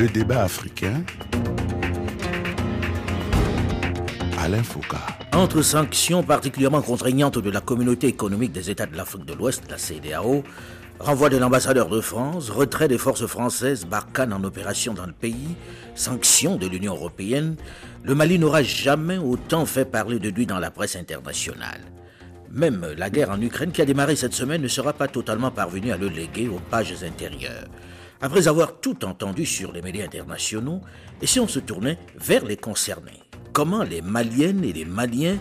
Le débat africain. Alain Foucault. Entre sanctions particulièrement contraignantes de la communauté économique des États de l'Afrique de l'Ouest, la CDAO, renvoi de l'ambassadeur de France, retrait des forces françaises Barkhane en opération dans le pays, sanctions de l'Union européenne, le Mali n'aura jamais autant fait parler de lui dans la presse internationale. Même la guerre en Ukraine qui a démarré cette semaine ne sera pas totalement parvenue à le léguer aux pages intérieures. Après avoir tout entendu sur les médias internationaux, et si on se tournait vers les concernés. Comment les Maliennes et les Maliens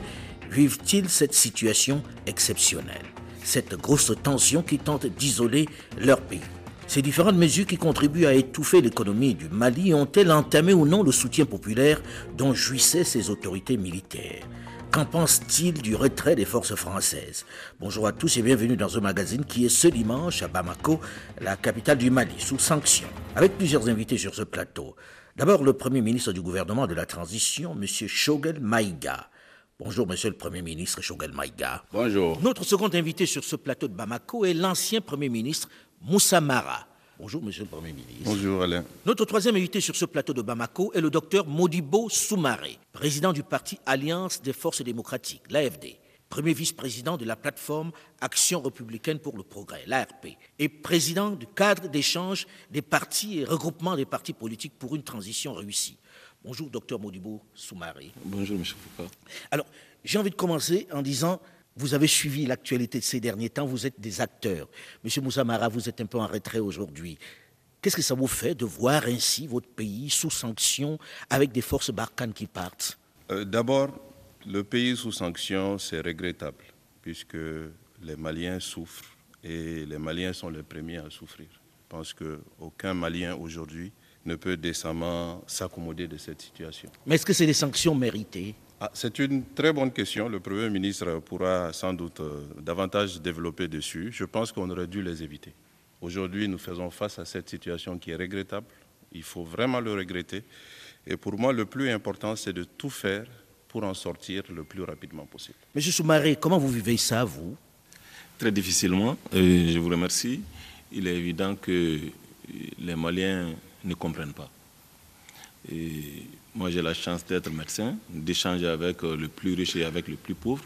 vivent-ils cette situation exceptionnelle Cette grosse tension qui tente d'isoler leur pays? Ces différentes mesures qui contribuent à étouffer l'économie du Mali ont-elles entamé ou non le soutien populaire dont jouissaient ses autorités militaires? Qu'en pense-t-il du retrait des forces françaises? Bonjour à tous et bienvenue dans un magazine qui est ce dimanche à Bamako, la capitale du Mali, sous sanction, avec plusieurs invités sur ce plateau. D'abord, le Premier ministre du gouvernement de la transition, M. Shogel Maïga. Bonjour, Monsieur le Premier ministre Shogel Maïga. Bonjour. Notre second invité sur ce plateau de Bamako est l'ancien Premier ministre Moussa Mara. Bonjour, Monsieur le Premier ministre. Bonjour, Alain. Notre troisième invité sur ce plateau de Bamako est le docteur Modibo Soumaré, président du parti Alliance des forces démocratiques, l'AFD, premier vice-président de la plateforme Action républicaine pour le progrès, l'ARP, et président du cadre d'échange des partis et regroupement des partis politiques pour une transition réussie. Bonjour, docteur Modibo Soumaré. Bonjour, Monsieur Foucault. Alors, j'ai envie de commencer en disant vous avez suivi l'actualité de ces derniers temps, vous êtes des acteurs. Monsieur Moussa Mara, vous êtes un peu en retrait aujourd'hui. Qu'est-ce que ça vous fait de voir ainsi votre pays sous sanction avec des forces Barkhane qui partent? Euh, D'abord, le pays sous sanction, c'est regrettable, puisque les Maliens souffrent et les Maliens sont les premiers à souffrir. Je pense qu'aucun Malien aujourd'hui ne peut décemment s'accommoder de cette situation. Mais est-ce que c'est des sanctions méritées? Ah, c'est une très bonne question. Le Premier ministre pourra sans doute euh, davantage développer dessus. Je pense qu'on aurait dû les éviter. Aujourd'hui, nous faisons face à cette situation qui est regrettable. Il faut vraiment le regretter. Et pour moi, le plus important, c'est de tout faire pour en sortir le plus rapidement possible. Monsieur Soumaré, comment vous vivez ça, vous? Très difficilement. je vous remercie. Il est évident que les Maliens ne comprennent pas. Et moi, j'ai la chance d'être médecin, d'échanger avec euh, le plus riche et avec le plus pauvre.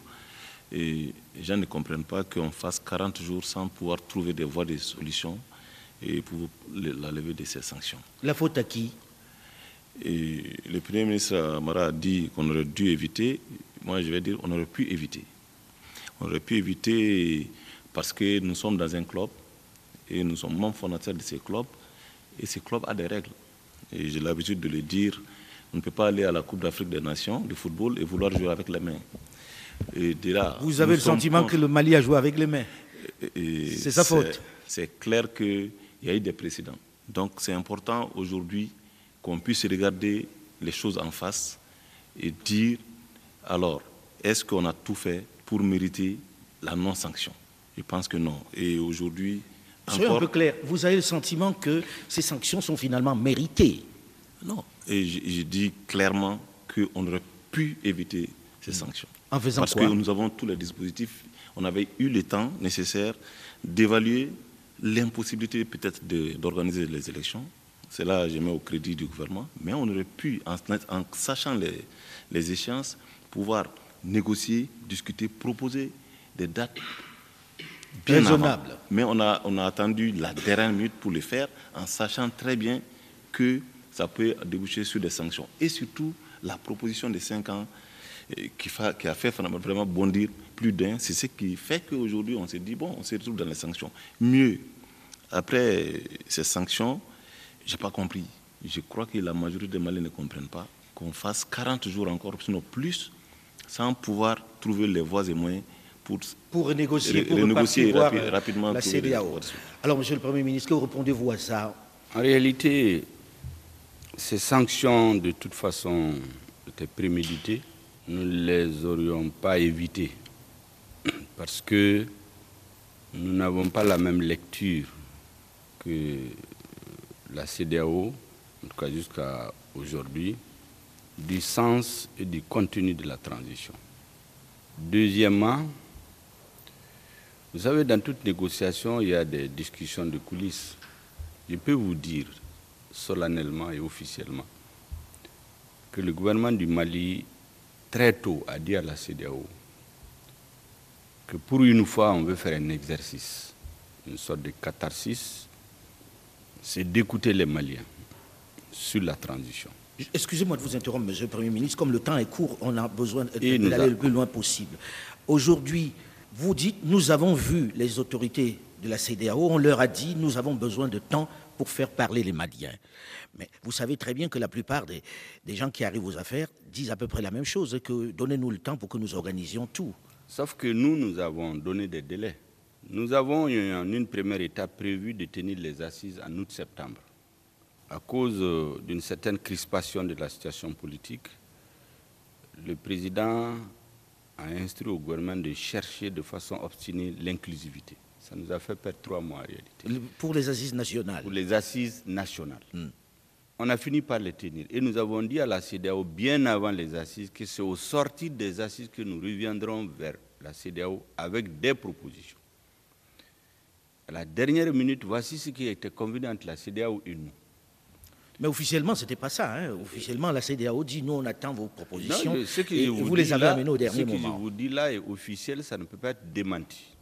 Et les gens ne comprennent pas qu'on fasse 40 jours sans pouvoir trouver des voies de solutions et pour la levée de ces sanctions. La faute à qui? Et Le Premier ministre Amara a dit qu'on aurait dû éviter. Moi, je vais dire qu'on aurait pu éviter. On aurait pu éviter parce que nous sommes dans un club et nous sommes membres fondateurs de ces clubs et ces clubs a des règles. Et j'ai l'habitude de le dire, on ne peut pas aller à la Coupe d'Afrique des Nations de football et vouloir jouer avec les mains. Et Vous avez le sentiment que le Mali a joué avec les mains C'est sa faute C'est clair qu'il y a eu des précédents. Donc c'est important aujourd'hui qu'on puisse regarder les choses en face et dire, alors, est-ce qu'on a tout fait pour mériter la non-sanction? Je pense que non. Et aujourd'hui, Soyez un peu clair. Vous avez le sentiment que ces sanctions sont finalement méritées? Non. Et je, dis clairement qu'on aurait pu éviter ces hmm. sanctions. En faisant Parce que nous avons tous les dispositifs. On avait eu le temps nécessaire d'évaluer l'impossibilité peut-être d'organiser les élections. C'est là je mets au crédit du gouvernement. Mais on aurait pu, en, en sachant les, les échéances, pouvoir négocier, discuter, proposer des dates raisonnable. Mais on a, on a attendu la dernière minute pour le faire en sachant très bien que ça peut déboucher sur des sanctions. Et surtout, la proposition de 5 ans eh, qui, a fait vraiment bondir plus d'un, c'est ce qui fait qu'aujourd'hui, on s'est dit, bon, on se retrouve dans les sanctions. Mieux, après ces sanctions, je n'ai pas compris. Je crois que la majorité des Maliens ne comprennent pas qu'on fasse 40 jours encore, sinon plus, sans pouvoir trouver les voies et moyens pour, pour renégocier, pour renégocier rapidement la CDAO. Alors, Monsieur le Premier ministre, que répondez-vous à ça? En réalité, ces sanctions, de toute façon, étaient préméditées. Nous ne les aurions pas évitées parce que nous n'avons pas la même lecture que la CDAO, en tout cas jusqu'à aujourd'hui, du sens et du contenu de la transition. Deuxièmement, vous savez, dans toute négociation, il y a des discussions de coulisses. Je peux vous dire, solennellement et officiellement que le gouvernement du Mali, très tôt, a dit à la CDAO que pour une fois, on veut faire un exercice, une sorte de catharsis, c'est d'écouter les Maliens sur la transition. Excusez-moi de vous interrompre, Monsieur le Premier ministre. Comme le temps est court, on a besoin d'aller le plus loin possible. Aujourd'hui, vous dites, nous avons vu les autorités de la CDAO, on leur a dit, nous avons besoin de temps pour faire parler les Maliens. Mais vous savez très bien que la plupart des, gens qui arrivent aux affaires disent à peu près la même chose, que donnez-nous le temps pour que nous organisions tout. Sauf que nous, nous avons donné des délais. Nous avons en une première étape prévu de tenir les assises en août-septembre. À cause euh, d'une certaine crispation de la situation politique, le président a instruit au gouvernement de chercher de façon obstinée l'inclusivité. Ça nous a fait perdre trois mois en réalité. Pour les assises nationales Pour les assises nationales. Hmm. On a fini par les tenir. Et nous avons dit à la CDAO, bien avant les assises, que c'est au sortir des assises que nous reviendrons vers la CDAO avec des propositions. À la dernière minute, voici ce qui été convenu entre la CDAO et nous. Mais officiellement, ce n'était pas ça. Hein. Officiellement, la CDAO dit nous, on attend vos propositions. et vous, les avez amenées au dernier moment. Ce que je vous dis là est officiel, ça ne peut pas être démenti.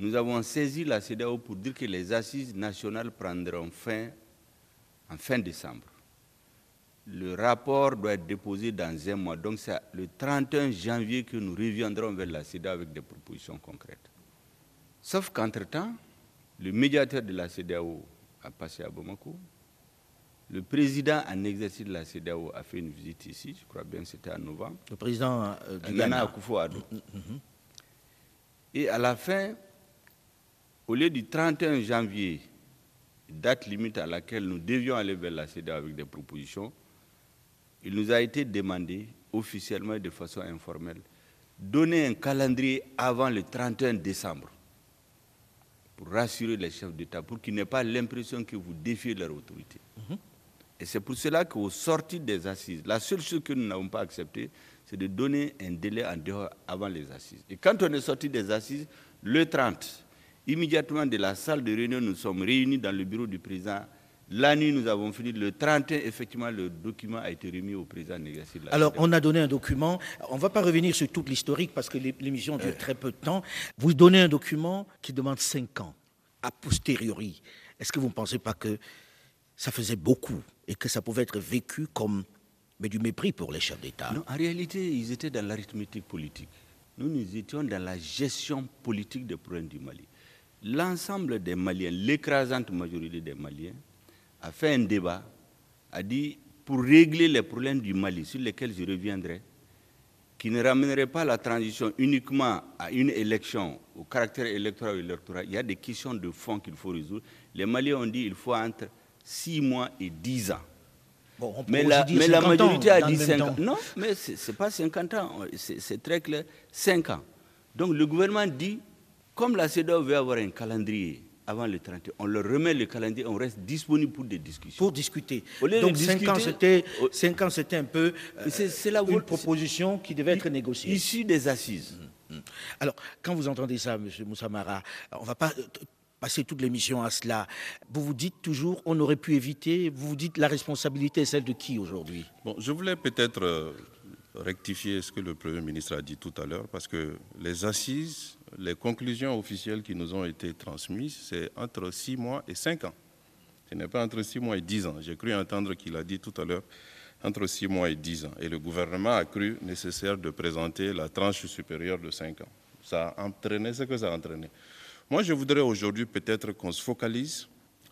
Nous avons saisi la CDAO pour dire que les assises nationales prendront fin en fin décembre. Le rapport doit être déposé dans un mois. Donc c'est le 31 janvier que nous reviendrons vers la CDAO avec des propositions concrètes. Sauf qu'entre-temps, le médiateur de la CDAO a passé à Bamako. Le président en exercice de la CDAO a fait une visite ici, je crois bien que c'était en novembre. Le président euh, du Ghana. Akufo-Addo. Mm-hmm. Et à la fin, au lieu du 31 janvier, date limite à laquelle nous devions aller vers la CEDA avec des propositions, il nous a été demandé officiellement et de façon informelle donner un calendrier avant le 31 décembre pour rassurer les chefs d'État, pour qu'ils n'aient pas l'impression que vous défiez leur autorité. Mhm. Et c'est pour cela qu'au sortir des assises, la seule chose que nous n'avons pas acceptée, c'est de donner un délai en dehors avant les assises. Et quand on est sorti des assises, le 30, Immédiatement de la salle de réunion, nous sommes réunis dans le bureau du président. La nuit, nous avons fini. Le 31, effectivement, le document a été remis au président Négassi. Alors, on a donné un document. On ne va pas revenir sur toute l'historique parce que l'émission dure très peu de temps. Vous donnez un document qui demande 5 ans, a posteriori. Est-ce que vous ne pensez pas que ça faisait beaucoup et que ça pouvait être vécu comme mais du mépris pour les chefs d'État? Non, en réalité, ils étaient dans l'arithmétique politique. Nous, nous étions dans la gestion politique des problèmes du Mali l'ensemble des Maliens, l'écrasante majorité des Maliens, a fait un débat, a dit, pour régler les problèmes du Mali, sur lesquels je reviendrai, qui ne ramènerait pas la transition uniquement à une élection, au caractère électoral ou électoral, il y a des questions de fond qu'il faut résoudre. Les Maliens ont dit qu'il faut entre 6 mois et 10 ans. mais la, mais la majorité a dit 5 ans. Non, mais ce n'est pas 50 ans, c'est très clair, 5 ans. Donc le gouvernement dit comme la CEDAW veut avoir un calendrier avant le 31, on leur remet le calendrier, on reste disponible pour des discussions. Pour discuter. Donc 5 ans, c'était, c'était un peu euh, c'est, une proposition qui devait être négociée. Issue des assises. Mmh, mmh. Alors, quand vous entendez ça, M. Moussamara, on ne va pas euh, passer toute l'émission à cela. Vous vous dites toujours, on aurait pu éviter, vous vous dites, la responsabilité est celle de qui aujourd'hui? Bon, je voulais peut-être euh, rectifier ce que le Premier ministre a dit tout à l'heure, parce que les assises les conclusions officielles qui nous ont été transmises, c'est entre 6 mois et 5 ans. Ce n'est pas entre 6 mois et 10 ans. J'ai cru entendre qu'il a dit tout à l'heure entre 6 mois et 10 ans. Et le gouvernement a cru nécessaire de présenter la tranche supérieure de 5 ans. Ça a entraîné ce que ça a entraîné. Moi, je voudrais aujourd'hui peut-être qu'on se focalise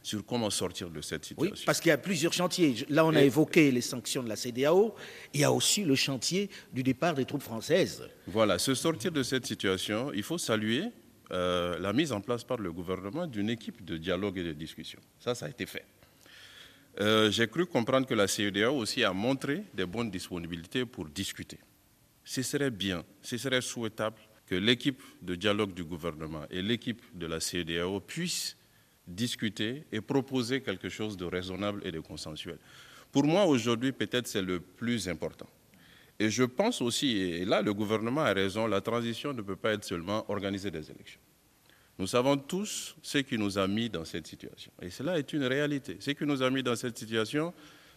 sur comment sortir de cette situation. Oui, parce qu'il y a plusieurs chantiers. Là, on a évoqué les sanctions de la CDAO. Il y a aussi le chantier du départ des troupes françaises. Voilà, se sortir de cette situation, il faut saluer euh, la mise en place par le gouvernement d'une équipe de dialogue et de discussion. Ça, ça a été fait. Euh, j'ai cru comprendre que la CEDAO aussi a montré des bonnes disponibilités pour discuter. Ce serait bien, ce serait souhaitable que l'équipe de dialogue du gouvernement et l'équipe de la CEDAO puissent discuter et proposer quelque chose de raisonnable et de consensuel. Pour moi, aujourd'hui, peut-être c'est le plus important. Et je pense aussi, et là le gouvernement a raison, la transition ne peut pas être seulement organiser des élections. Nous savons tous ce qui nous a mis dans cette situation. Et cela est une réalité. Ce qui nous a mis dans cette situation,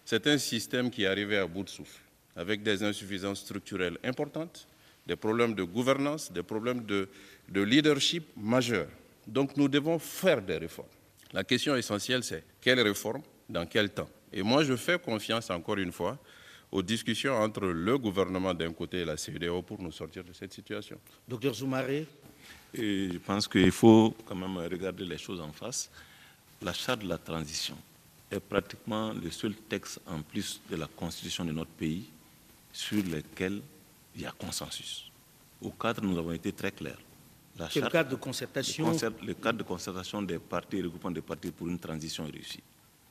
c'est un système qui est arrivé à bout de souffle, avec des insuffisances structurelles importantes, des problèmes de gouvernance, des problèmes de, de leadership majeurs. Donc nous devons faire des réformes. La question essentielle, c'est quelles réformes, dans quel temps? Et moi, je fais confiance, encore une fois, aux discussions entre le gouvernement d'un côté et la CEDEAO pour nous sortir de cette situation. Docteur Zoumaré et Je pense qu'il faut quand même regarder les choses en face. La charte de la transition est pratiquement le seul texte en plus de la constitution de notre pays sur lequel il y a consensus. Au cadre, nous avons été très clairs. La charte, le cadre de concertation le, concert, le, cadre de concertation des partis, des partis pour une transition réussie,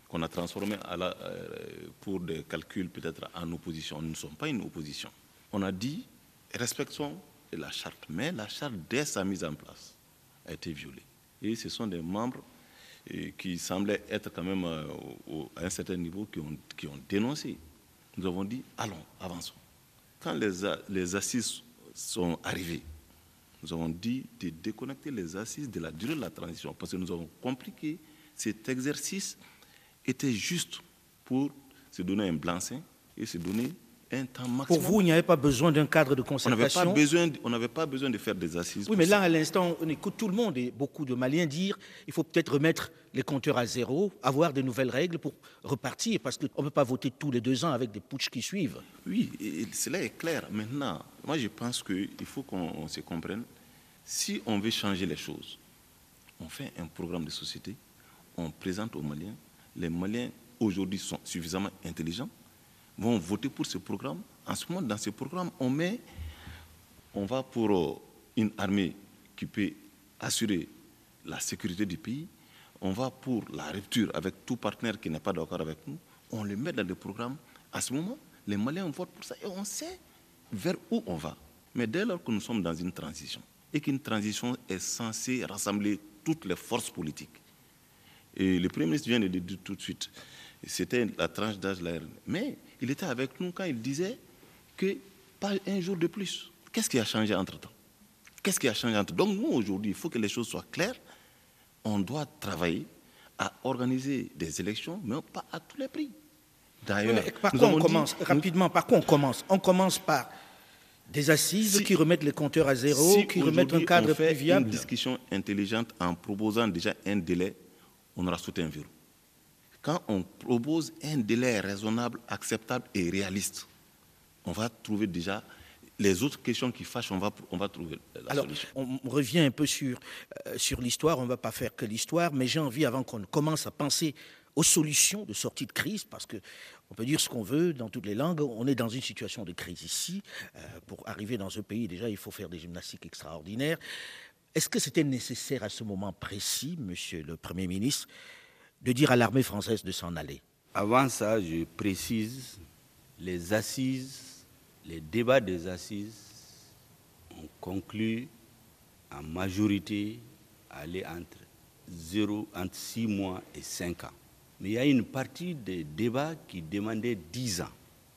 qu'on a transformé à la, euh, pour des calculs peut-être en opposition. Nous ne sommes pas une opposition. On a dit, respectons la charte, mais la charte, dès sa mise en place, a été violée. Et ce sont des membres euh, qui semblaient être quand même euh, au, à un certain niveau qui ont, qui ont dénoncé. Nous avons dit, allons, avançons. Quand les, les assises sont arrivées, nous avons dit de déconnecter les assises de la durée de la transition, parce que nous avons compris que cet exercice était juste pour se donner un blanc-seing et se donner un temps maximum. Pour vous, il n'y avait pas besoin d'un cadre de concertation On n'avait pas, pas, besoin de faire des assises. Oui, mais là, à l'instant, on écoute tout le monde et beaucoup de Maliens dire il faut peut-être remettre les compteurs à zéro, avoir de nouvelles règles pour repartir, parce qu'on ne peut pas voter tous les deux ans avec des putschs qui suivent. Oui, et cela est clair. Maintenant, moi, je pense qu'il faut qu'on se comprenne. Si on veut changer les choses, on fait un programme de société, on présente aux Maliens. Les Maliens, aujourd'hui, sont suffisamment intelligents vont voter pour ce programme. En ce moment, dans ce programme, on met, on va pour euh, une armée qui peut assurer la sécurité du pays, on va pour la rupture avec tout partenaire qui n'est pas d'accord avec nous, on le met dans le programme. À ce moment, les Maliens votent pour ça et on sait vers où on va. Mais dès lors que nous sommes dans une transition, et qu'une transition est censée rassembler toutes les forces politiques, et le Premier ministre vient de le dire tout de suite, c'était la tranche d'âge là. Mais il était avec nous quand il disait que pas un jour de plus. Qu'est-ce qui a changé entre-temps? Qu'est-ce qui a changé entre-temps? Donc nous, aujourd'hui, il faut que les choses soient claires. On doit travailler à organiser des élections, mais pas à tous les prix. D'ailleurs, par quoi on commence? Rapidement, par quoi on commence? On commence par des assises qui remettent les compteurs à zéro, qui remettent un cadre on fait plus viable. Une discussion intelligente en proposant déjà un délai, on aura sauté un verrou quand on propose un délai raisonnable, acceptable et réaliste, on va trouver déjà les autres questions qui fâchent, on va, on va trouver la Alors, solution. On revient un peu sur, euh, sur l'histoire, on ne va pas faire que l'histoire, mais j'ai envie, avant qu'on commence à penser aux solutions de sortie de crise, parce que on peut dire ce qu'on veut dans toutes les langues, on est dans une situation de crise ici. Euh, pour arriver dans ce pays, déjà, il faut faire des gymnastiques extraordinaires. Est-ce que c'était nécessaire à ce moment précis, Monsieur le Premier ministre, de dire à l'armée française de s'en aller Avant ça, je précise, les assises, les débats des assises ont conclu en majorité à aller entre 0, entre 6 mois et 5 ans. Mais il y a une partie des débats qui demandait 10 ans.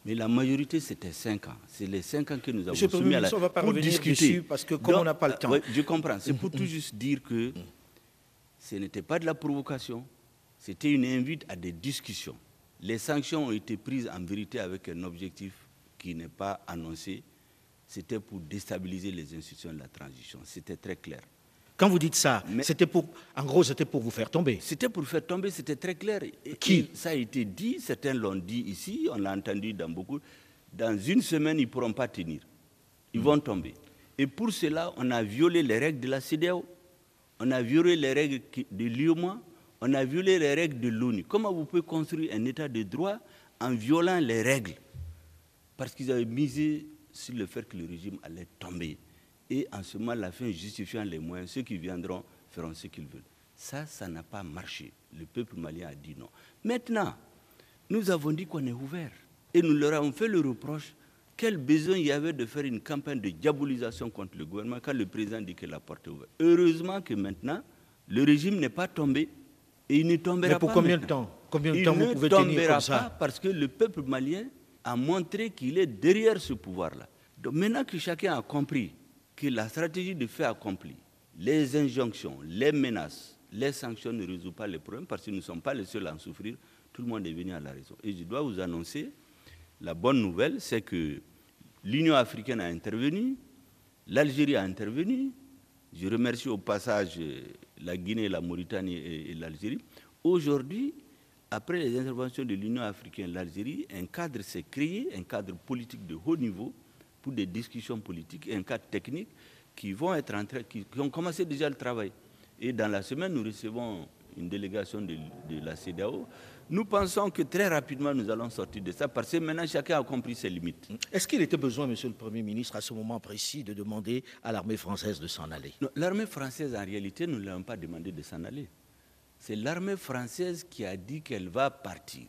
Mais la majorité, c'était 5 ans. C'est les 5 ans que nous avons Monsieur soumis à la... on va pas pour revenir discuter. dessus parce que comme Donc, on n'a pas le euh, temps. ouais, je comprends. C'est pour tout juste dire que ce n'était pas de la provocation, c'était une invite à des discussions. Les sanctions ont été prises en vérité avec un objectif qui n'est pas annoncé. C'était pour déstabiliser les institutions de la transition. C'était très clair. Quand vous dites ça, c'était pour, en gros, c'était pour vous faire tomber. C'était pour faire tomber, c'était très clair. Et- Qui Ça a été dit, certains l'ont dit ici, on l'a entendu dans beaucoup. Dans une semaine, ils ne pourront pas tenir. Ils vont tomber. Et pour cela, on a violé les règles de la CDAO, on a violé les règles de l'UOMA, on a violé les règles de l'ONU. Comment vous pouvez construire un état de droit en violant les règles? Parce qu'ils avaient misé sur le fait que le régime allait tomber. Et en ce moment, la fin justifiant les moyens, ceux qui viendront feront ce qu'ils veulent. Ça, ça n'a pas marché. Le peuple malien a dit non. Maintenant, nous avons dit qu'on est ouvert. Et nous leur avons fait le reproche quel besoin il y avait de faire une campagne de diabolisation contre le gouvernement quand le président dit que la porte est ouverte? Heureusement que maintenant, le régime n'est pas tombé et il ne tombera Mais pour pas combien de temps? Combien de Il temps ne vous pouvez tenir comme ça? pas parce que le peuple malien a montré qu'il est derrière ce pouvoir-là. Donc maintenant que chacun a compris que la stratégie de fait accompli les injonctions, les menaces, les sanctions ne résolvent pas les problèmes parce que nous ne sommes pas les seuls à en souffrir. Tout le monde est venu à la raison. Et je dois vous annoncer, la bonne nouvelle, c'est que l'Union africaine a intervenu, l'Algérie a intervenu. Je remercie au passage la Guinée, la Mauritanie et, l'Algérie. Aujourd'hui, après les interventions de l'Union africaine et l'Algérie, un cadre s'est créé, un cadre politique de haut niveau pour des discussions politiques, un cadre technique qui vont être qui, ont commencé déjà le travail. Et dans la semaine, nous recevons une délégation de, la CDAO. Nous pensons que très rapidement, nous allons sortir de ça parce que maintenant, chacun a compris ses limites. Est-ce qu'il était besoin, Monsieur le Premier ministre, à ce moment précis, de demander à l'armée française de s'en aller? L'armée française, en réalité, nous ne l'avons pas demandé de s'en aller. C'est l'armée française qui a dit qu'elle va partir.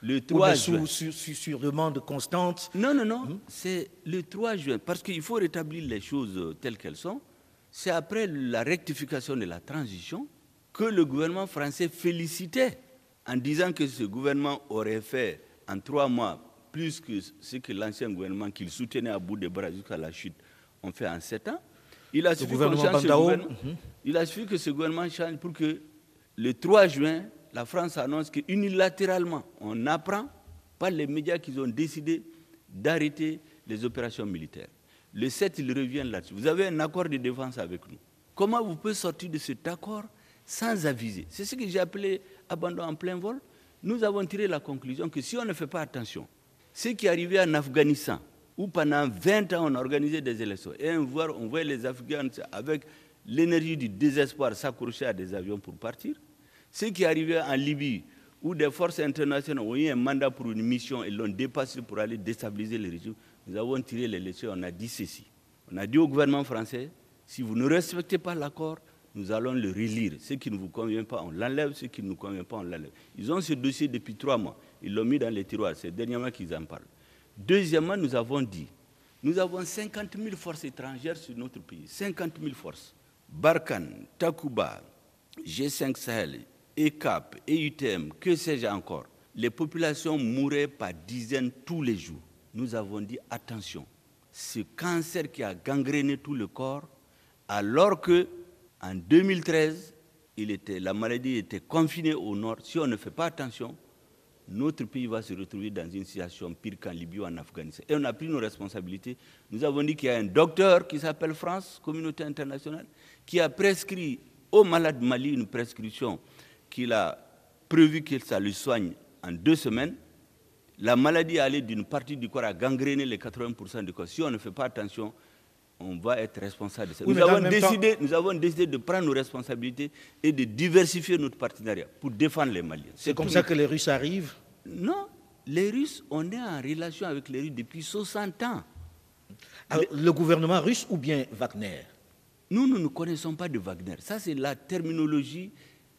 Le 3 juin. Sur, demande constante Non, non, non. Hmm? C'est le 3 juin. Parce qu'il faut rétablir les choses telles qu'elles sont. C'est après la rectification de la transition que le gouvernement français félicitait en disant que ce gouvernement aurait fait en trois mois plus que ce que l'ancien gouvernement qu'il soutenait à bout de bras jusqu'à la chute ont fait en sept ans. Il a, suffi mhm. il a suffi que ce gouvernement change pour que le 3 juin, la France annonce qu'unilatéralement, on apprend par les médias qu'ils ont décidé d'arrêter les opérations militaires. Le 7, ils reviennent là-dessus. Vous avez un accord de défense avec nous. Comment vous pouvez sortir de cet accord sans aviser? C'est ce que j'ai appelé abandon en plein vol. Nous avons tiré la conclusion que si on ne fait pas attention, ce qui est arrivé en Afghanistan, où pendant 20 ans on a organisé des élections, et on voit les Afghans avec l'énergie du désespoir s'accrocher à des avions pour partir, ce qui est arrivé en Libye, où des forces internationales ont eu un mandat pour une mission et l'ont dépassé pour aller déstabiliser le régime, nous avons tiré les leçons, on a dit ceci. On a dit au gouvernement français, si vous ne respectez pas l'accord, nous allons le relire. Ce qui ne vous convient pas, on l'enlève. Ce qui ne nous convient pas, on l'enlève. Ils ont ce dossier depuis trois mois. Ils l'ont mis dans les tiroirs. C'est dernièrement qu'ils en parlent. Deuxièmement, nous avons dit, nous avons 50 000 forces étrangères sur notre pays. 50 000 forces. Barkhane, Takuba, G5 Sahel, ECAP, EUTM, que sais-je encore, les populations mouraient par dizaines tous les jours. Nous avons dit attention, ce cancer qui a gangréné tout le corps, alors que en 2013, il était, la maladie était confinée au nord. Si on ne fait pas attention, notre pays va se retrouver dans une situation pire qu'en Libye ou en Afghanistan. Et on a pris nos responsabilités. Nous avons dit qu'il y a un docteur qui s'appelle France, communauté internationale, qui a prescrit au malade Mali une prescription qu'il a prévu que ça le soigne en deux semaines, la maladie allait d'une partie du corps à gangréner les 80% du corps. Si on ne fait pas attention, on va être responsable de ça. nous, avons décidé, nous avons décidé de prendre nos responsabilités et de diversifier notre partenariat pour défendre les Maliens. C'est comme ça que les Russes arrivent? Non, les Russes, on est en relation avec les Russes depuis 60 ans. le gouvernement russe ou bien Wagner? Nous, nous ne connaissons pas de Wagner. Ça, c'est la terminologie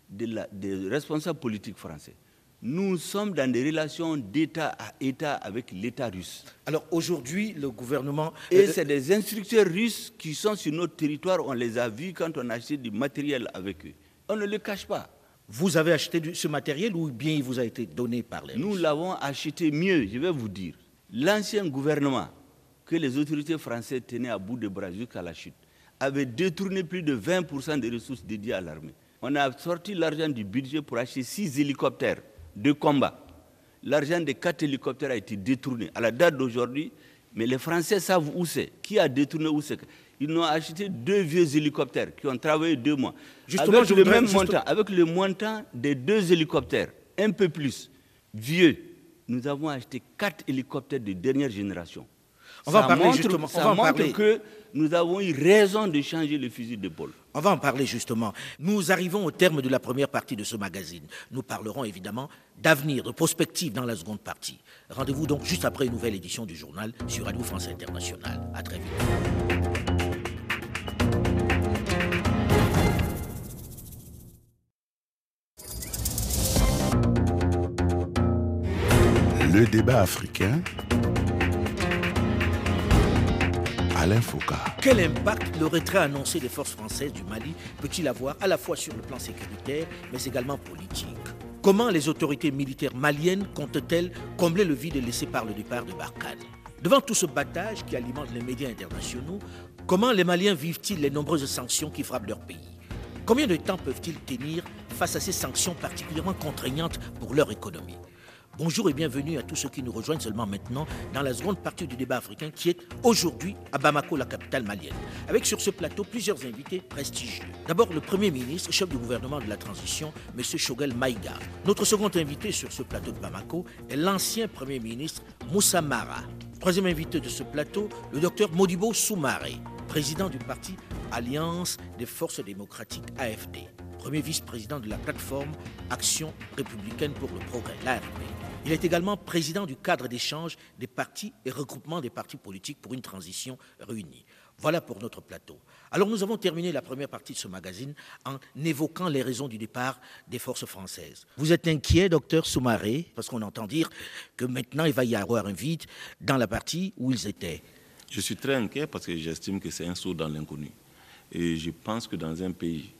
des responsables politiques français. Nous sommes dans des relations d'État à État avec l'État russe. Alors aujourd'hui, le gouvernement... Et c'est des instructeurs russes qui sont sur notre territoire, on les a vus quand on a acheté du matériel avec eux. On ne le cache pas. Vous avez acheté ce matériel ou bien il vous a été donné par les Nous l'avons acheté mieux, je vais vous dire. L'ancien gouvernement que les autorités françaises tenaient à bout de bras jusqu'à la chute avait détourné plus de 20% des ressources dédiées à l'armée. On a sorti l'argent du budget pour acheter six hélicoptères de combat. L'argent des quatre hélicoptères a été détourné. À la date d'aujourd'hui, mais les Français savent où c'est. Qui a détourné où c'est Ils ont acheté deux vieux hélicoptères qui ont travaillé deux mois. Justement, avec le même montant, avec le montant des deux hélicoptères, un peu plus vieux, nous avons acheté quatre hélicoptères de dernière génération. On va parler justement. Ça montre que nous avons eu raison de changer le fusil d'épaule. On va en parler justement. Nous arrivons au terme de la première partie de ce magazine. Nous parlerons évidemment d'avenir, de prospective dans la seconde partie. Rendez-vous donc juste après une nouvelle édition du journal sur Radio France Internationale. À très vite. Le débat africain Quel impact le retrait annoncé des forces françaises du Mali? Peut-il avoir à la fois sur le plan sécuritaire, mais également politique? Comment les autorités militaires maliennes comptent-elles combler le vide laissé par le départ de Barkhane? Devant tout ce battage qui alimente les médias internationaux, comment les Maliens vivent-ils les nombreuses sanctions qui frappent leur pays? Combien de temps peuvent-ils tenir face à ces sanctions particulièrement contraignantes pour leur économie? Bonjour et bienvenue à tous ceux qui nous rejoignent seulement maintenant dans la seconde partie du débat africain qui est aujourd'hui à Bamako, la capitale malienne. Avec sur ce plateau plusieurs invités prestigieux. D'abord le Premier ministre, chef du gouvernement de la transition, M. Shogel Maïga. Notre second invité sur ce plateau de Bamako est l'ancien Premier ministre Moussa Mara. Troisième invité de ce plateau, le docteur Modibo Soumaré, président du parti Alliance des forces démocratiques AFD, premier vice-président de la plateforme Action républicaine pour le progrès, l'ARP. Il est également président du cadre d'échange des partis et regroupement des partis politiques pour une transition réunie. Voilà pour notre plateau. Alors nous avons terminé la première partie de ce magazine en évoquant les raisons du départ des forces françaises. Vous êtes inquiet, docteur Soumaré, parce qu'on entend dire que maintenant il va y avoir un vide dans la partie où ils étaient. Je suis très inquiet parce que j'estime que c'est un saut dans l'inconnu. Et je pense que dans un pays,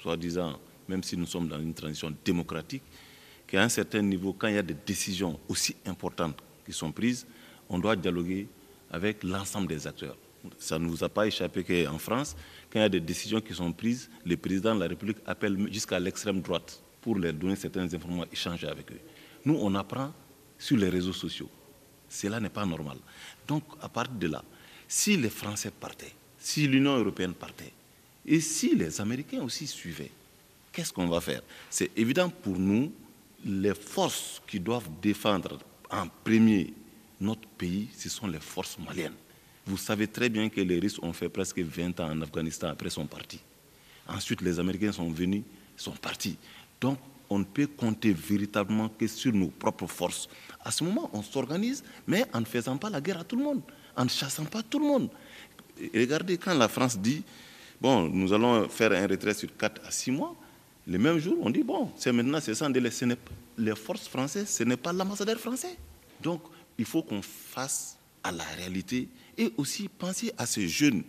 soi-disant, même si nous sommes dans une transition démocratique, qu'à un certain niveau, quand il y a des décisions aussi importantes qui sont prises, on doit dialoguer avec l'ensemble des acteurs. Ça ne vous a pas échappé qu'en France, quand il y a des décisions qui sont prises, le président de la République appelle jusqu'à l'extrême droite pour leur donner certaines informations, échanger avec eux. Nous, on apprend sur les réseaux sociaux. Cela n'est pas normal. Donc, à partir de là, si les Français partaient, si l'Union européenne partait, et si les Américains aussi suivaient, qu'est-ce qu'on va faire? C'est évident pour nous les forces qui doivent défendre en premier notre pays, ce sont les forces maliennes. Vous savez très bien que les Russes ont fait presque 20 ans en Afghanistan, après sont partis. Ensuite, les Américains sont venus, sont partis. Donc, on ne peut compter véritablement que sur nos propres forces. À ce moment, on s'organise, mais en ne faisant pas la guerre à tout le monde, en ne chassant pas tout le monde. regardez, quand la France dit, bon, nous allons faire un retrait sur 4 à 6 mois, le même jour, on dit, bon, c'est maintenant, c'est sans délai. Ce les forces françaises, ce n'est pas l'ambassadeur français. Donc, il faut qu'on fasse à la réalité et aussi penser à ces jeunes.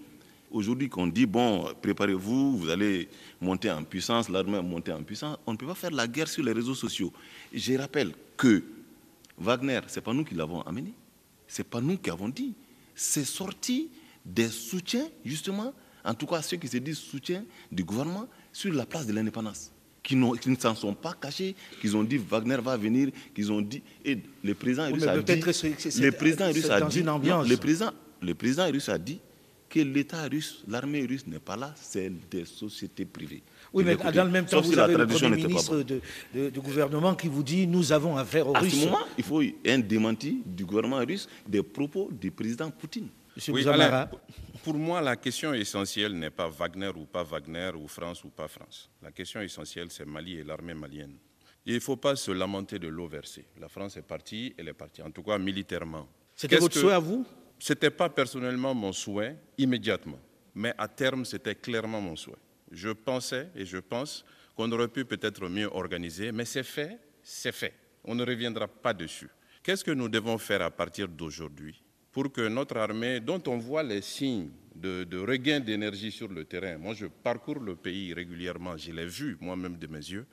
Aujourd'hui, qu'on dit, bon, préparez-vous, vous allez monter en puissance, l'armée monter en puissance, on ne peut pas faire la guerre sur les réseaux sociaux. je rappelle que Wagner, ce n'est pas nous qui l'avons amené, ce n'est pas nous qui avons dit. C'est sorti des soutiens, justement, en tout cas ceux qui se disent soutien du gouvernement, sur la place de l'indépendance, qui, qui, ne s'en sont pas cachés, qu'ils ont dit Wagner va venir, qu'ils ont dit. Et le président russe a dit. Le président russe a dit. le, président, le président russe a dit que l'État russe, l'armée russe n'est pas là, c'est des sociétés privées. Oui, mais dans le même temps, vous avez le Premier ministre du gouvernement qui vous dit nous avons affaire aux Russes. À ce moment, il faut un démenti du gouvernement russe des propos du président Poutine. Monsieur oui, pour moi, la question essentielle n'est pas Wagner ou pas Wagner, ou France ou pas France. La question essentielle, c'est Mali et l'armée malienne. il ne faut pas se lamenter de l'eau versée. La France est partie, elle est partie, en tout cas militairement. C'était votre souhait à vous? Ce n'était pas personnellement mon souhait, immédiatement. Mais à terme, c'était clairement mon souhait. Je pensais et je pense qu'on aurait pu peut-être mieux organiser, mais c'est fait, c'est fait. On ne reviendra pas dessus. Qu'est-ce que nous devons faire à partir d'aujourd'hui? Pour que notre armée, dont on voit les signes de, regain d'énergie sur le terrain, moi je parcours le pays régulièrement, je l'ai vu moi-même de mes yeux,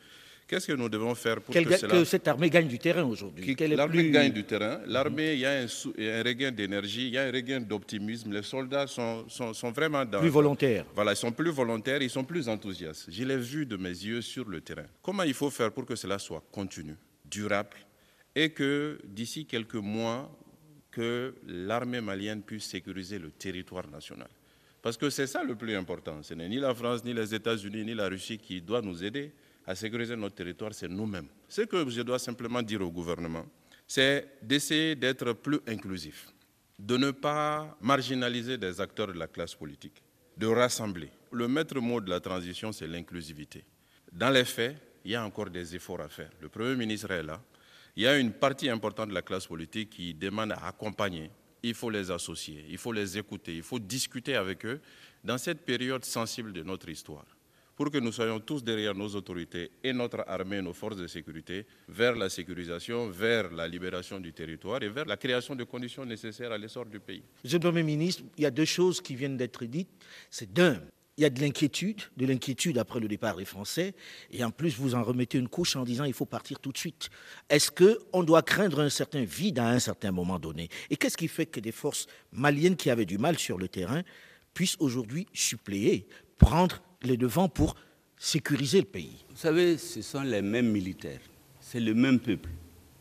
Qu'est-ce que nous devons faire pour que, cette armée gagne du terrain aujourd'hui? L'armée gagne du terrain. L'armée, il y a un, regain d'énergie, il y a un regain d'optimisme. Les soldats sont, sont, vraiment dans, plus volontaires. Voilà, ils sont plus volontaires, ils sont plus enthousiastes. Je l'ai vu de mes yeux sur le terrain. Comment il faut faire pour que cela soit continu, durable, et que d'ici quelques mois, que l'armée malienne puisse sécuriser le territoire national. Parce que c'est ça le plus important. Ce n'est ni la France, ni les États-Unis, ni la Russie qui doivent nous aider à sécuriser notre territoire, c'est nous-mêmes. Ce que je dois simplement dire au gouvernement, c'est d'essayer d'être plus inclusif, de ne pas marginaliser des acteurs de la classe politique, de rassembler. Le maître mot de la transition, c'est l'inclusivité. Dans les faits, il y a encore des efforts à faire. Le Premier ministre est là, il y a une partie importante de la classe politique qui demande à accompagner. Il faut les associer, il faut les écouter, il faut discuter avec eux dans cette période sensible de notre histoire pour que nous soyons tous derrière nos autorités et notre armée, nos forces de sécurité, vers la sécurisation, vers la libération du territoire et vers la création de conditions nécessaires à l'essor du pays. Monsieur le Premier ministre, il y a deux choses qui viennent d'être dites. C'est d'un, il y a de l'inquiétude, de l'inquiétude après le départ des Français, et en plus vous en remettez une couche en disant il faut partir tout de suite. Est-ce qu'on doit craindre un certain vide à un certain moment donné? Et qu'est-ce qui fait que des forces maliennes qui avaient du mal sur le terrain puissent aujourd'hui suppléer, prendre les devants pour sécuriser le pays? Vous savez, ce sont les mêmes militaires, c'est le même peuple,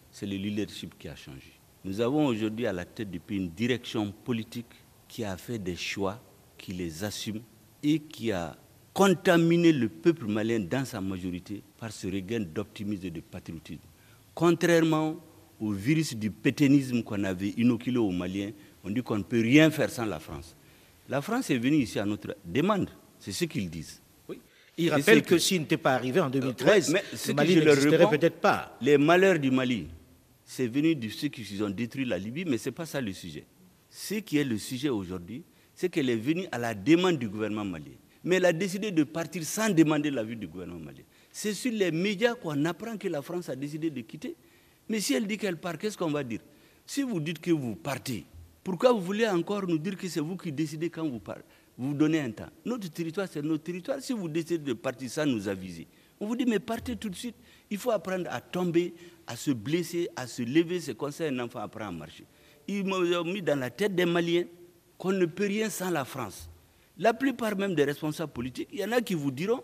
c'est le leadership qui a changé. Nous avons aujourd'hui à la tête du pays une direction politique qui a fait des choix, qui les assume et qui a contaminé le peuple malien dans sa majorité par ce regain d'optimisme et de patriotisme. Contrairement au virus du pétainisme qu'on avait inoculé aux Maliens, on dit qu'on ne peut rien faire sans la France. La France est venue ici à notre demande, c'est ce qu'ils disent. Oui. Ils rappellent que, s'il n'était pas arrivé en 2013, mais le Mali n'existerait peut-être pas. Les malheurs du Mali, c'est venu de ceux qui ont détruit la Libye, mais ce n'est pas ça le sujet. Ce qui est le sujet aujourd'hui, c'est qu'elle est venue à la demande du gouvernement malien. Mais elle a décidé de partir sans demander l'avis du gouvernement malien. C'est sur les médias qu'on apprend que la France a décidé de quitter. Mais si elle dit qu'elle part, qu'est-ce qu'on va dire? Si vous dites que vous partez, pourquoi vous voulez encore nous dire que c'est vous qui décidez quand vous partez Vous donnez un temps? Notre territoire, c'est notre territoire. Si vous décidez de partir sans nous aviser, on vous dit, mais partez tout de suite. Il faut apprendre à tomber, à se blesser, à se lever. C'est comme ça un enfant apprend à marcher. Ils m'ont mis dans la tête des Maliens qu'on ne peut rien sans la France. La plupart même des responsables politiques, il y en a qui vous diront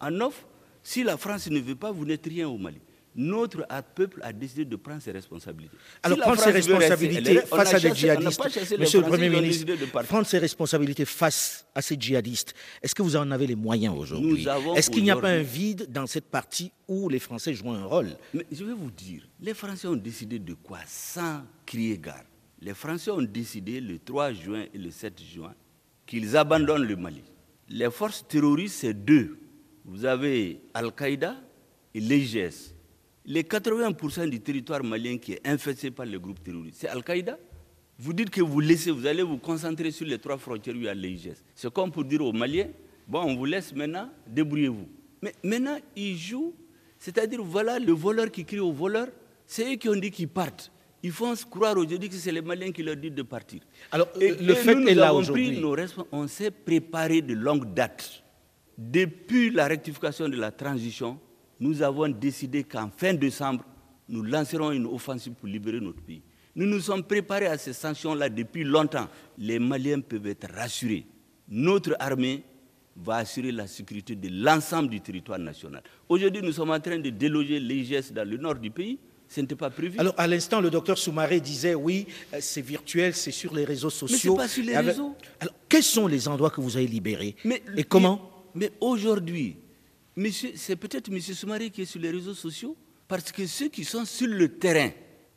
en offre, si la France ne veut pas, vous n'êtes rien au Mali. Notre peuple a décidé de prendre ses responsabilités. Alors prendre ses responsabilités face à des djihadistes, Monsieur le Premier ministre, prendre ses responsabilités face à ces djihadistes, est-ce que vous en avez les moyens aujourd'hui? Est-ce qu'il n'y a pas un vide dans cette partie où les Français jouent un rôle? Mais je vais vous dire, les Français ont décidé de quoi sans crier gare? Les Français ont décidé le 3 juin et le 7 juin qu'ils abandonnent le Mali. Les forces terroristes, c'est deux. Vous avez Al-Qaïda et l'IGS. Les 80% du territoire malien qui est infesté par les groupes terroristes, c'est Al-Qaïda. Vous dites que vous laissez, vous allez vous concentrer sur les trois frontières où il y a l'IGS. C'est comme pour dire aux Maliens, bon, on vous laisse maintenant, débrouillez-vous. Mais maintenant, ils jouent, c'est-à-dire, voilà le voleur qui crie au voleur, c'est eux qui ont dit qu'ils partent. Ils font croire aujourd'hui que c'est les Maliens qui leur disent de partir. Alors, le fait est là aujourd'hui. On s'est préparé de longue date. Depuis la rectification de la transition, nous avons décidé qu'en fin décembre, nous lancerons une offensive pour libérer notre pays. Nous nous sommes préparés à ces sanctions-là depuis longtemps. Les Maliens peuvent être rassurés. Notre armée va assurer la sécurité de l'ensemble du territoire national. Aujourd'hui, nous sommes en train de déloger l'IGS dans le nord du pays ce n'était pas prévu. Alors, à l'instant, le docteur Soumaré disait oui, euh, c'est virtuel, c'est sur les réseaux sociaux. Mais c'est pas sur les réseaux. Alors, quels sont les endroits que vous avez libérés Et comment Mais, aujourd'hui, c'est peut-être M. Soumaré qui est sur les réseaux sociaux, parce que ceux qui sont sur le terrain,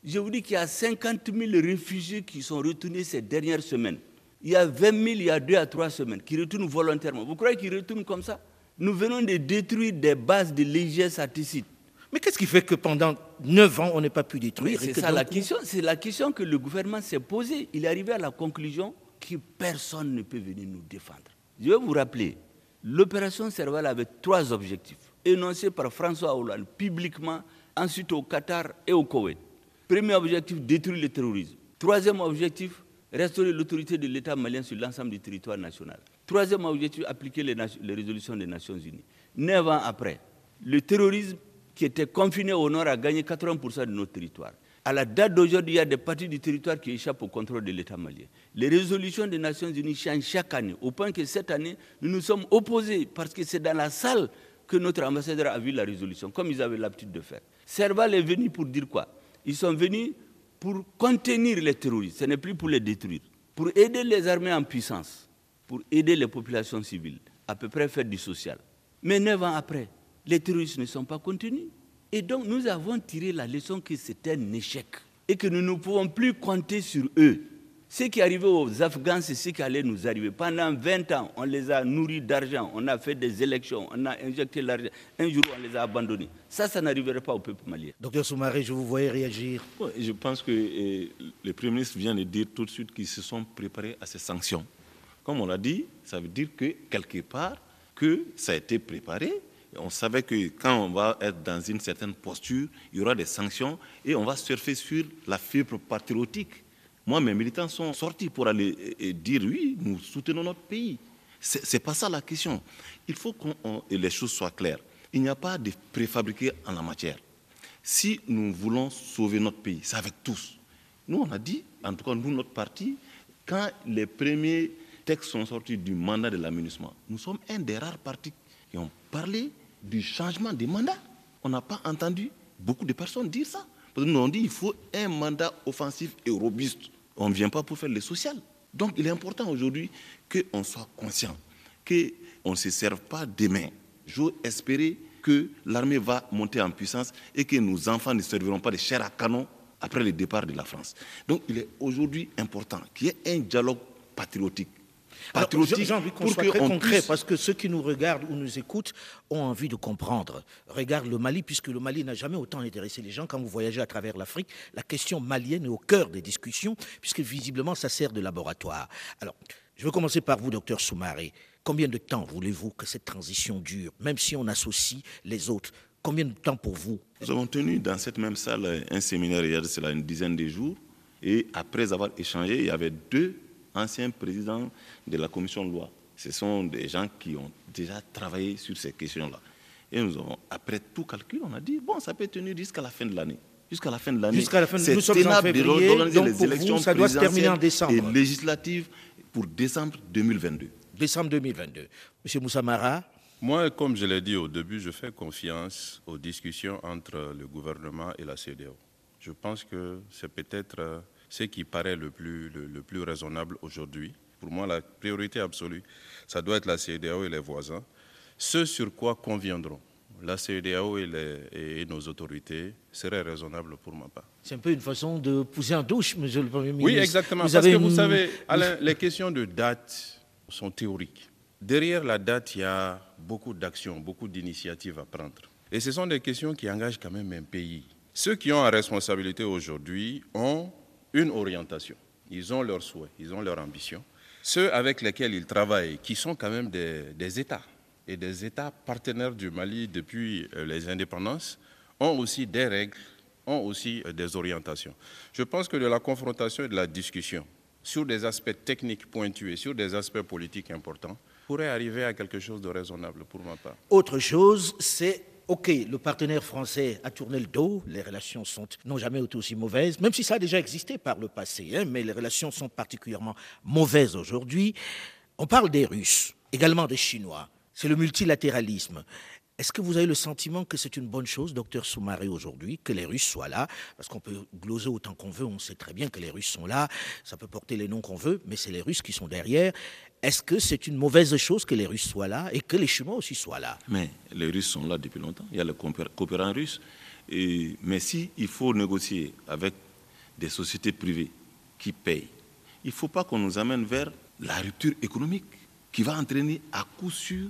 je vous dis qu'il y a 50 000 réfugiés qui sont retournés ces dernières semaines. Il y a 20 000 il y a deux à trois semaines qui retournent volontairement. Vous croyez qu'ils retournent comme ça? Nous venons de détruire des bases de l'IGS à. Mais qu'est-ce qui fait que pendant neuf ans, on n'ait pas pu détruire C'est ça la question. C'est la question que le gouvernement s'est posée. Il est arrivé à la conclusion que personne ne peut venir nous défendre. Je vais vous rappeler, l'opération Serval avait trois objectifs, énoncés par François Hollande publiquement, ensuite au Qatar et au Koweït. Premier objectif, détruire le terrorisme. Troisième objectif, restaurer l'autorité de l'État malien sur l'ensemble du territoire national. Troisième objectif, appliquer les, les résolutions des Nations Unies. Neuf ans après, le terrorisme qui était confiné au nord a gagné 80% de notre territoire. À la date d'aujourd'hui, il y a des parties du territoire qui échappent au contrôle de l'État malien. Les résolutions des Nations Unies changent chaque année, au point que cette année, nous nous sommes opposés parce que c'est dans la salle que notre ambassadeur a vu la résolution, comme ils avaient l'habitude de faire. Serval est venu pour dire quoi? Ils sont venus pour contenir les terroristes, ce n'est plus pour les détruire, pour aider les armées en puissance, pour aider les populations civiles, à peu près faire du social. Mais neuf ans après, les terroristes ne sont pas contenus. Et donc nous avons tiré la leçon que c'est un échec et que nous ne pouvons plus compter sur eux. Ce qui est arrivé aux Afghans, c'est ce qui allait nous arriver. Pendant 20 ans, on les a nourris d'argent, on a fait des élections, on a injecté l'argent. Un jour, on les a abandonnés. Ça, ça n'arriverait pas au peuple malien. Docteur Soumaré, je vous voyais réagir. je pense que eh, le Premier ministre vient de dire tout de suite qu'ils se sont préparés à ces sanctions. Comme on l'a dit, ça veut dire que quelque part, que ça a été préparé, on savait que quand on va être dans une certaine posture, il y aura des sanctions et on va surfer sur la fibre patriotique. Moi, mes militants sont sortis pour aller dire oui, nous soutenons notre pays. Ce n'est pas ça la question. Il faut que les choses soient claires. Il n'y a pas de préfabriqué en la matière. Si nous voulons sauver notre pays, c'est avec tous. Nous, on a dit, en tout cas, nous, notre parti, quand les premiers textes sont sortis du mandat de l'aménagement, nous sommes un des rares partis qui ont parlé du changement des mandats. On n'a pas entendu beaucoup de personnes dire ça. Parce nous, on dit qu'il faut un mandat offensif et robuste. On ne vient pas pour faire le social. Donc, il est important aujourd'hui qu'on soit conscient, qu'on ne se serve pas des mains. J'ose espérer que l'armée va monter en puissance et que nos enfants ne serviront pas de chair à canon après le départ de la France. Donc il est aujourd'hui important qu'il y ait un dialogue patriotique. Patriotique J'ai envie qu'on soit très concret parce que ceux qui nous regardent ou nous écoutent ont envie de comprendre. Regarde le Mali, puisque le Mali n'a jamais autant intéressé les gens. Quand vous voyagez à travers l'Afrique, la question malienne est au cœur des discussions, puisque visiblement ça sert de laboratoire. Alors, je vais commencer par vous, docteur Soumaré. Combien de temps voulez-vous que cette transition dure, même si on associe les autres? Combien de temps pour vous? Nous avons tenu dans cette même salle un séminaire il y a cela une dizaine de jours. Et après avoir échangé, il y avait deux anciens présidents de la commission de loi. Ce sont des gens qui ont déjà travaillé sur ces questions-là. Et nous avons, après tout calcul, on a dit, bon, ça peut tenir jusqu'à la fin de l'année. Jusqu'à la fin de l'année. Jusqu'à la fin de l'année. Nous sommes en février, donc les élections ça doit se terminer en décembre. Et législatives pour décembre 2022 décembre 2022. Monsieur Moussamara Moi, comme je l'ai dit au début, je fais confiance aux discussions entre le gouvernement et la CDO. Je pense que c'est peut-être euh, ce qui paraît le plus, le, plus raisonnable aujourd'hui. Pour moi, la priorité absolue, ça doit être la CDAO et les voisins. Ce sur quoi conviendront la CEDEAO et, et, nos autorités serait raisonnable pour ma part. C'est un peu une façon de pousser en douche, monsieur le Premier ministre. Oui, exactement. Vous parce que vous savez, Alain, les questions de date sont théoriques. Derrière la date, il y a beaucoup d'actions, beaucoup d'initiatives à prendre. Et ce sont des questions qui engagent quand même un pays. Ceux qui ont la responsabilité aujourd'hui ont une orientation. Ils ont leurs souhaits, ils ont leurs ambitions. Ceux avec lesquels ils travaillent, qui sont quand même des, États, et des États partenaires du Mali depuis euh, les indépendances, ont aussi des règles, ont aussi euh, des orientations. Je pense que de la confrontation et de la discussion, sur des aspects techniques pointus et sur des aspects politiques importants, pourrait arriver à quelque chose de raisonnable pour ma part. Autre chose, c'est OK, le partenaire français a tourné le dos, les relations n'ont jamais été aussi mauvaises, même si ça a déjà existé par le passé, hein, mais les relations sont particulièrement mauvaises aujourd'hui. On parle des Russes, également des Chinois. C'est le multilatéralisme. Est-ce que vous avez le sentiment que c'est une bonne chose, docteur Soumaré, aujourd'hui, que les Russes soient là? Parce qu'on peut gloser autant qu'on veut, on sait très bien que les Russes sont là, ça peut porter les noms qu'on veut, mais c'est les Russes qui sont derrière. Est-ce que c'est une mauvaise chose que les Russes soient là et que les Chinois aussi soient là? Mais les Russes sont là depuis longtemps. Il y a les coopérants russes. Et, mais si il faut négocier avec des sociétés privées qui payent, il ne faut pas qu'on nous amène vers la rupture économique qui va entraîner à coup sûr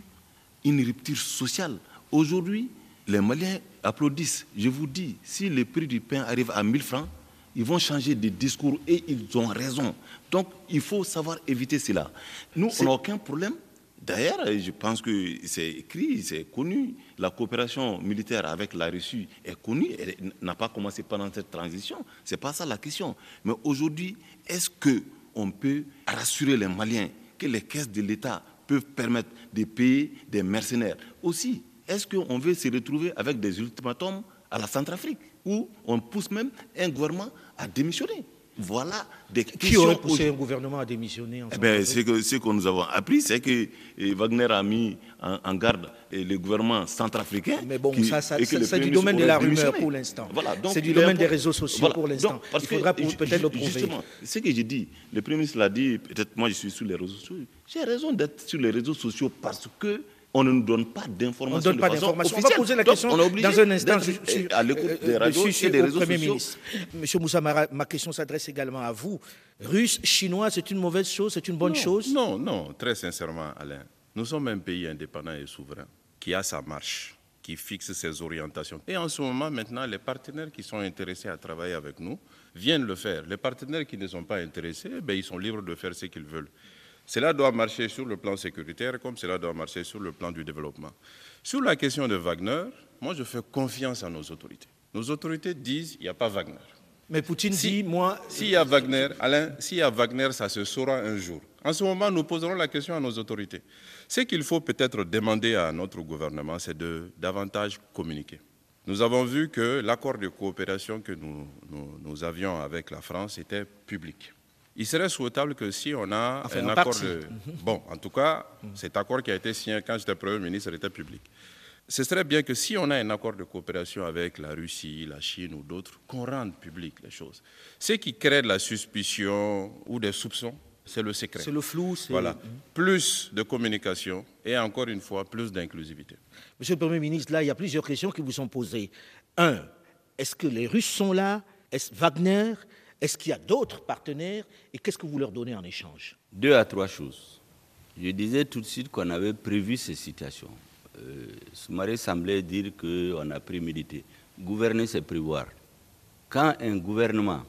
une rupture sociale. Aujourd'hui, les Maliens applaudissent. Je vous dis, si le prix du pain arrive à 1000 francs, ils vont changer de discours et ils ont raison. Donc, il faut savoir éviter cela. Nous, on n'a aucun problème. D'ailleurs, je pense que c'est écrit, c'est connu. La coopération militaire avec la Russie est connue. Elle n'a pas commencé pendant cette transition. Ce n'est pas ça la question. Mais aujourd'hui, est-ce qu'on peut rassurer les Maliens que les caisses de l'État peuvent permettre de payer des mercenaires? Aussi, est-ce qu'on veut se retrouver avec des ultimatums à la Centrafrique, où on pousse même un gouvernement à démissionner? Voilà des Qui aurait poussé un gouvernement à démissionner en eh ben, Ce que, nous avons appris, c'est que eh, Wagner a mis en, garde eh, le gouvernement centrafricain. Mais bon, ça, c'est du domaine de la rumeur pour l'instant. Voilà, c'est du domaine des réseaux sociaux pour l'instant. Il faudra peut-être le prouver. Justement, ce que j'ai dit, le Premier ministre l'a dit, peut-être moi je suis sur les réseaux sociaux. J'ai raison d'être sur les réseaux sociaux parce que on ne nous donne pas d'informations. On ne donne pas d'informations. On va poser la question dans un instant sur, à l'écoute des radios et des réseaux Premier Ministre. Monsieur Moussamara, ma question s'adresse également à vous. Russe, chinois, c'est une mauvaise chose, c'est une bonne chose? Non, non, très sincèrement, Alain. Nous sommes un pays indépendant et souverain qui a sa marche, qui fixe ses orientations. Et en ce moment, maintenant, les partenaires qui sont intéressés à travailler avec nous viennent le faire. Les partenaires qui ne sont pas intéressés, ben, ils sont libres de faire ce qu'ils veulent. Cela doit marcher sur le plan sécuritaire comme cela doit marcher sur le plan du développement. Sur la question de Wagner, moi je fais confiance à nos autorités. Nos autorités disent il n'y a pas Wagner. Mais Poutine dit moi. S'il y a Wagner, Alain, s'il y a Wagner, ça se saura un jour. En ce moment, nous poserons la question à nos autorités. Ce qu'il faut peut-être demander à notre gouvernement, c'est de davantage communiquer. Nous avons vu que l'accord de coopération que nous, nous, avions avec la France était public. Il serait souhaitable que si on a un accord de... Bon, en tout cas, cet accord qui a été signé quand j'étais Premier ministre était public. Ce serait bien que si on a un accord de coopération avec la Russie, la Chine ou d'autres, qu'on rende public les choses. Ce qui crée de la suspicion ou des soupçons, c'est le secret. C'est le flou. Voilà. Plus de communication et encore une fois, plus d'inclusivité. Monsieur le Premier ministre, là, il y a plusieurs questions qui vous sont posées. Un, est-ce que les Russes sont là? Est-ce Wagner? Est-ce qu'il y a d'autres partenaires Et qu'est-ce que vous leur donnez en échange? Deux à trois choses. Je disais tout de suite qu'on avait prévu ces situations. Euh, Soumaré semblait dire qu'on a prémédité. Gouverner, c'est prévoir. Quand un gouvernement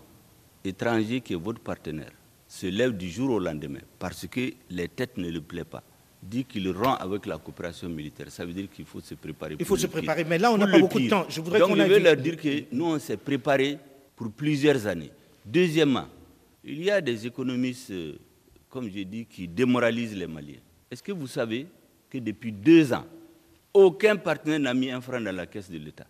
étranger qui est votre partenaire se lève du jour au lendemain parce que les têtes ne lui plaisent pas, dit qu'il rend avec la coopération militaire. Ça veut dire qu'il faut se préparer. Il faut se préparer, mais là, on n'a pas beaucoup de temps. Je voudrais Donc, je vais leur dire que nous, on s'est préparé pour plusieurs années. Deuxièmement, il y a des économistes, euh, comme j'ai dit, qui démoralisent les Maliens. Est-ce que vous savez que depuis deux ans, aucun partenaire n'a mis un franc dans la caisse de l'État?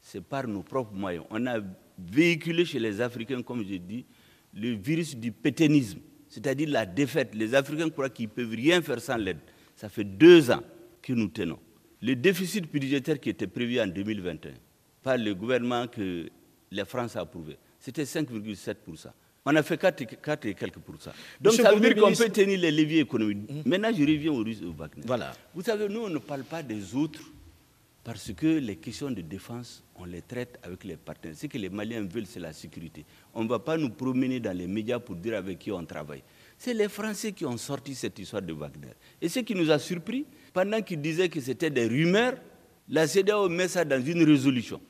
C'est par nos propres moyens. On a véhiculé chez les Africains, comme j'ai dit, le virus du péténisme, c'est-à-dire la défaite. Les Africains croient qu'ils ne peuvent rien faire sans l'aide. Ça fait deux ans que nous tenons. Le déficit budgétaire qui était prévu en 2021 par le gouvernement que la France a approuvé, c'était 5,7%. On a fait 4, et quelques pourcents. Donc ça veut dire qu'on peut tenir les leviers économiques. Mmh. Maintenant, je reviens au russe au Wagner. Voilà. Vous savez, nous, on ne parle pas des autres parce que les questions de défense, on les traite avec les partenaires. Ce que les Maliens veulent, c'est la sécurité. On ne va pas nous promener dans les médias pour dire avec qui on travaille. C'est les Français qui ont sorti cette histoire de Wagner. Et ce qui nous a surpris, pendant qu'ils disaient que c'était des rumeurs, la CDAO met ça dans une résolution.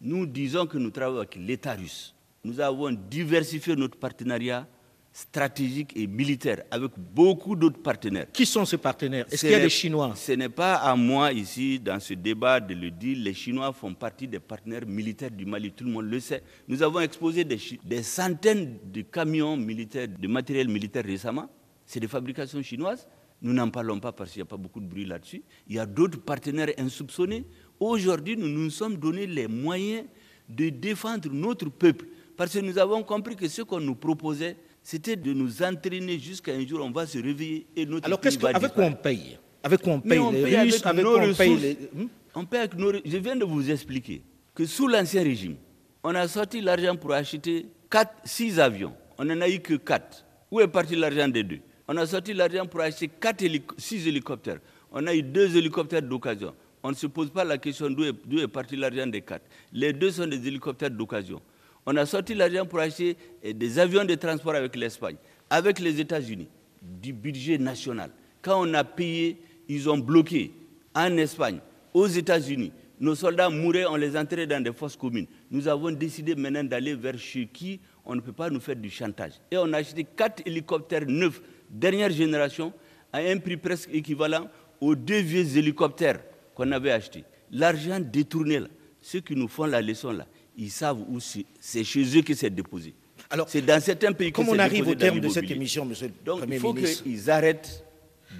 Nous disons que nous travaillons avec l'État russe. Nous avons diversifié notre partenariat stratégique et militaire avec beaucoup d'autres partenaires. Qui sont ces partenaires? Est-ce qu'il y a des Chinois? Ce n'est pas à moi ici, dans ce débat, de le dire. Les Chinois font partie des partenaires militaires du Mali, tout le monde le sait. Nous avons exposé des, des centaines de camions militaires, de matériel militaire récemment. C'est des fabrications chinoises. Nous n'en parlons pas parce qu'il n'y a pas beaucoup de bruit là-dessus. Il y a d'autres partenaires insoupçonnés. Aujourd'hui, nous nous sommes donné les moyens de défendre notre peuple. Parce que nous avons compris que ce qu'on nous proposait, c'était de nous entraîner jusqu'à un jour, on va se réveiller et notre Alors, qu'est-ce avec quoi on paye? Avec quoi on paye les Russes avec, nos on paye les... Hmm? On paye avec nos... Je viens de vous expliquer que sous l'Ancien régime, on a sorti l'argent pour acheter 4, 6 avions. On n'en a eu que 4. Où est parti l'argent des deux? On a sorti l'argent pour acheter 4 6 hélicoptères. On a eu 2 hélicoptères d'occasion. On ne se pose pas la question d'où est, est, parti l'argent des 4. Les deux sont des hélicoptères d'occasion. On a sorti l'argent pour acheter eh, des avions de transport avec l'Espagne, avec les États-Unis, du budget national. Quand on a payé, ils ont bloqué en Espagne, aux États-Unis. Nos soldats mouraient, on les entrait dans des fosses communes. Nous avons décidé maintenant d'aller vers chez qui on ne peut pas nous faire du chantage. Et on a acheté quatre hélicoptères neufs, dernière génération, à un prix presque équivalent aux deux vieux hélicoptères qu'on avait achetés. L'argent détourné, là, ceux qui nous font la leçon là, ils savent où c'est chez eux que c'est déposé. Alors, c'est dans certains pays que Comme on arrive au terme de cette émission, monsieur le Donc, Premier ministre. il faut qu'ils arrêtent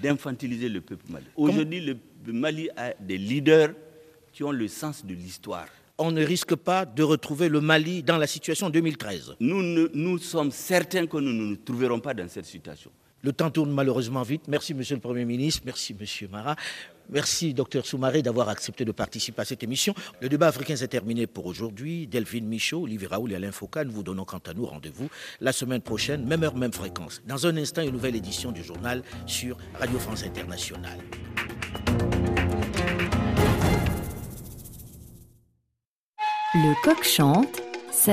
d'infantiliser le peuple malien. Aujourd'hui, le Mali a des leaders qui ont le sens de l'histoire. On ne risque pas de retrouver le Mali dans la situation 2013 Nous, nous sommes certains que nous ne nous trouverons pas dans cette situation. Le temps tourne malheureusement vite. Merci, monsieur le Premier ministre. Merci, monsieur Marat. Merci, docteur Soumaré, d'avoir accepté de participer à cette émission. Le débat africain s'est terminé pour aujourd'hui. Delphine Michaud, Olivier Raoul et Alain Foucault, nous vous donnons quant à nous rendez-vous la semaine prochaine, même heure, même fréquence. Dans un instant, une nouvelle édition du journal sur Radio France Internationale. Le coq chante